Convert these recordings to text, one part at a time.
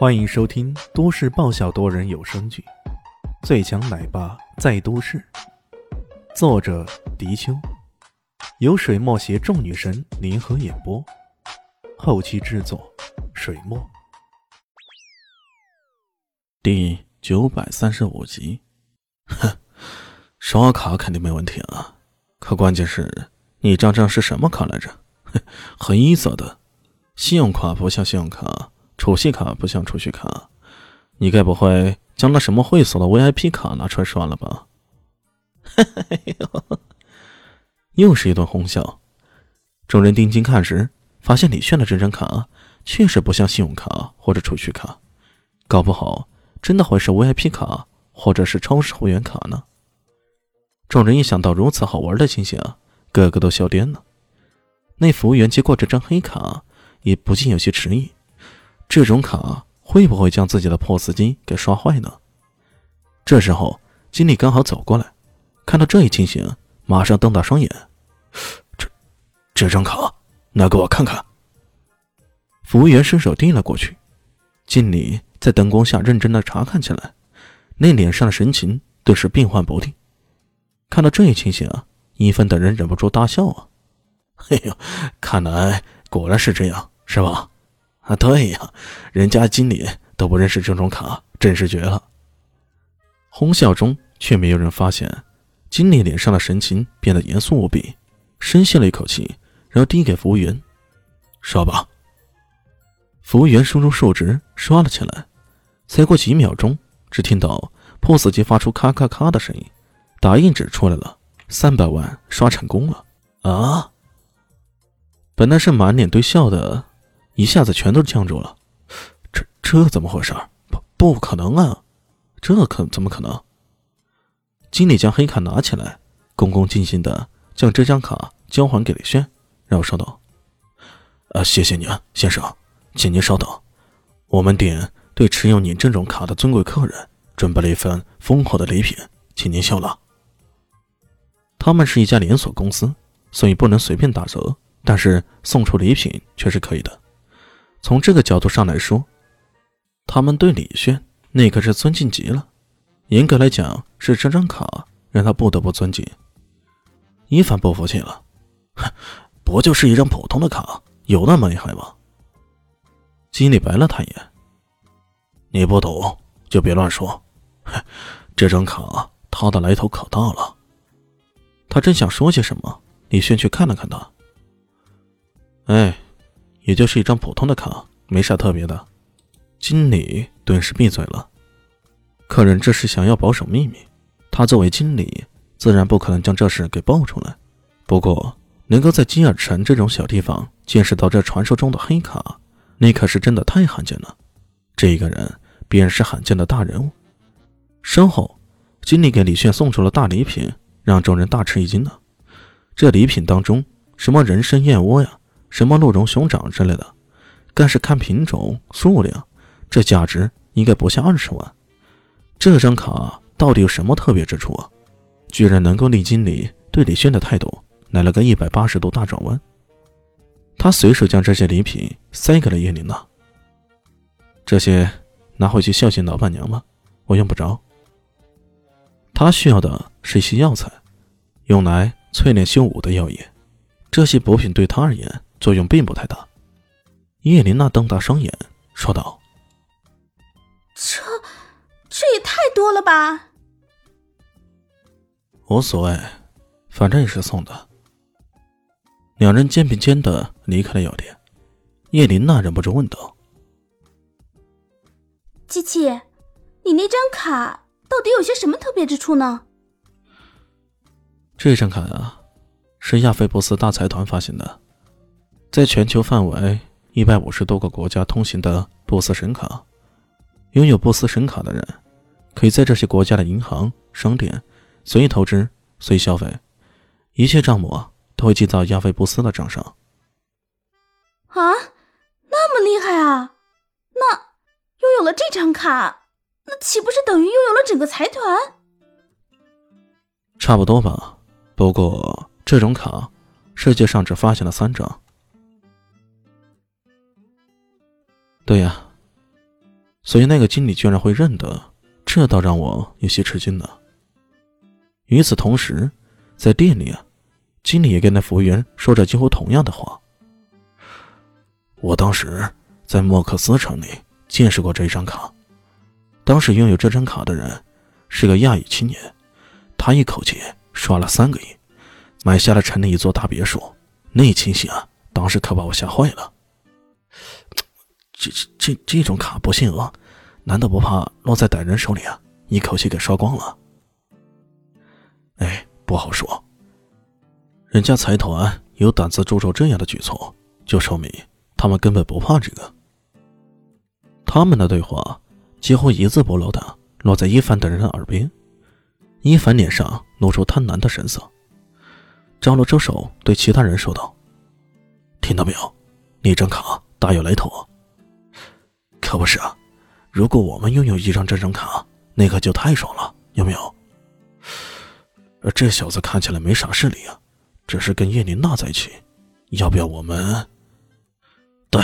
欢迎收听都市爆笑多人有声剧《最强奶爸在都市》，作者：迪秋，由水墨携众女神联合演播，后期制作：水墨。第九百三十五集，哼，刷卡肯定没问题啊，可关键是你这张是什么卡来着？哼黑色的，信用卡不像信用卡。储蓄卡不像储蓄卡，你该不会将那什么会所的 VIP 卡拿出来刷了吧？又是一顿哄笑。众人定睛看时，发现李炫的这张卡确实不像信用卡或者储蓄卡，搞不好真的会是 VIP 卡或者是超市会员卡呢。众人一想到如此好玩的情形，个个都笑颠了。那服务员接过这张黑卡，也不禁有些迟疑。这种卡会不会将自己的 POS 机给刷坏呢？这时候，经理刚好走过来，看到这一情形，马上瞪大双眼：“这这张卡，拿给我看看。”服务员伸手递了过去，经理在灯光下认真的查看起来，那脸上的神情顿时变幻不定。看到这一情形啊，一芬等人忍不住大笑啊：“嘿呦，看来果然是这样，是吧？”啊，对呀，人家经理都不认识这种卡，真是绝了。哄笑中，却没有人发现，经理脸上的神情变得严肃无比，深吸了一口气，然后递给服务员：“刷吧。”服务员输入数值，刷了起来。才过几秒钟，只听到 POS 机发出咔咔咔的声音，打印纸出来了，三百万刷成功了。啊！本来是满脸堆笑的。一下子全都僵住了，这这怎么回事？不不可能啊！这可怎么可能？经理将黑卡拿起来，恭恭敬敬的将这张卡交还给李轩，然后说道：“啊，谢谢你啊，先生，请您稍等，我们店对持有您这种卡的尊贵客人准备了一份丰厚的礼品，请您笑纳。他们是一家连锁公司，所以不能随便打折，但是送出礼品却是可以的。”从这个角度上来说，他们对李炫那可是尊敬极了。严格来讲，是这张卡让他不得不尊敬。一凡不服气了：“哼不就是一张普通的卡，有那么厉害吗？”经理白了他一眼：“你不懂就别乱说。这张卡它的来头可大了。”他正想说些什么，李炫却看了看他：“哎。”也就是一张普通的卡，没啥特别的。经理顿时闭嘴了。客人这是想要保守秘密，他作为经理，自然不可能将这事给爆出来。不过，能够在金尔城这种小地方见识到这传说中的黑卡，那可是真的太罕见了。这一个人便是罕见的大人物。身后，经理给李炫送出了大礼品，让众人大吃一惊呢。这礼品当中，什么人参燕窝呀？什么鹿茸熊掌之类的，但是看品种数量，这价值应该不下二十万。这张卡到底有什么特别之处啊？居然能够令经理对李轩的态度来了个一百八十度大转弯。他随手将这些礼品塞给了叶琳娜，这些拿回去孝敬老板娘吧，我用不着。他需要的是一些药材，用来淬炼修武的药液，这些补品对他而言。作用并不太大，叶琳娜瞪大双眼说道：“这，这也太多了吧？”无所谓，反正也是送的。两人肩并肩的离开了药店，叶琳娜忍不住问道：“机器，你那张卡到底有些什么特别之处呢？”这张卡啊，是亚非波斯大财团发行的。在全球范围一百五十多个国家通行的波斯神卡，拥有波斯神卡的人，可以在这些国家的银行、商店随意投资、随意消费，一切账目啊都会记到亚非波斯的账上。啊，那么厉害啊！那拥有了这张卡，那岂不是等于拥有了整个财团？差不多吧。不过这种卡，世界上只发行了三张。对呀，所以那个经理居然会认得，这倒让我有些吃惊呢。与此同时，在店里啊，经理也跟那服务员说着几乎同样的话。我当时在莫克斯城里见识过这一张卡，当时拥有这张卡的人是个亚裔青年，他一口气刷了三个亿，买下了城里一座大别墅。那情形啊，当时可把我吓坏了。这这这种卡不限额，难道不怕落在歹人手里啊？一口气给刷光了？哎，不好说。人家财团有胆子做出这样的举措，就说明他们根本不怕这个。他们的对话几乎一字不漏的落在伊凡等人的耳边。伊凡脸上露出贪婪的神色，招了招手，对其他人说道：“听到没有？那张卡大有来头。可不是啊，如果我们拥有一张这张卡，那可就太爽了，有没有？”这小子看起来没啥势力啊，只是跟叶琳娜在一起，要不要我们？对，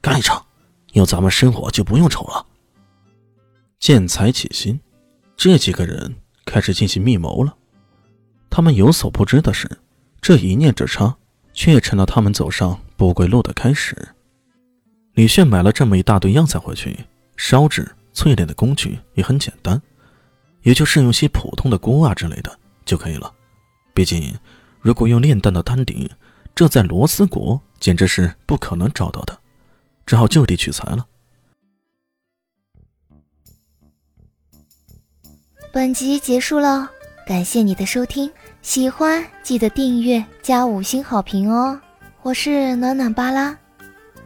干一场，有咱们生活就不用愁了。见财起心，这几个人开始进行密谋了。他们有所不知的是，这一念之差，却成了他们走上不归路的开始。李炫买了这么一大堆药材回去，烧制、淬炼的工具也很简单，也就是用些普通的锅啊之类的。就可以了。毕竟，如果用炼丹的丹鼎，这在罗斯国简直是不可能找到的，只好就地取材了。本集结束了，感谢你的收听，喜欢记得订阅加五星好评哦。我是暖暖巴拉，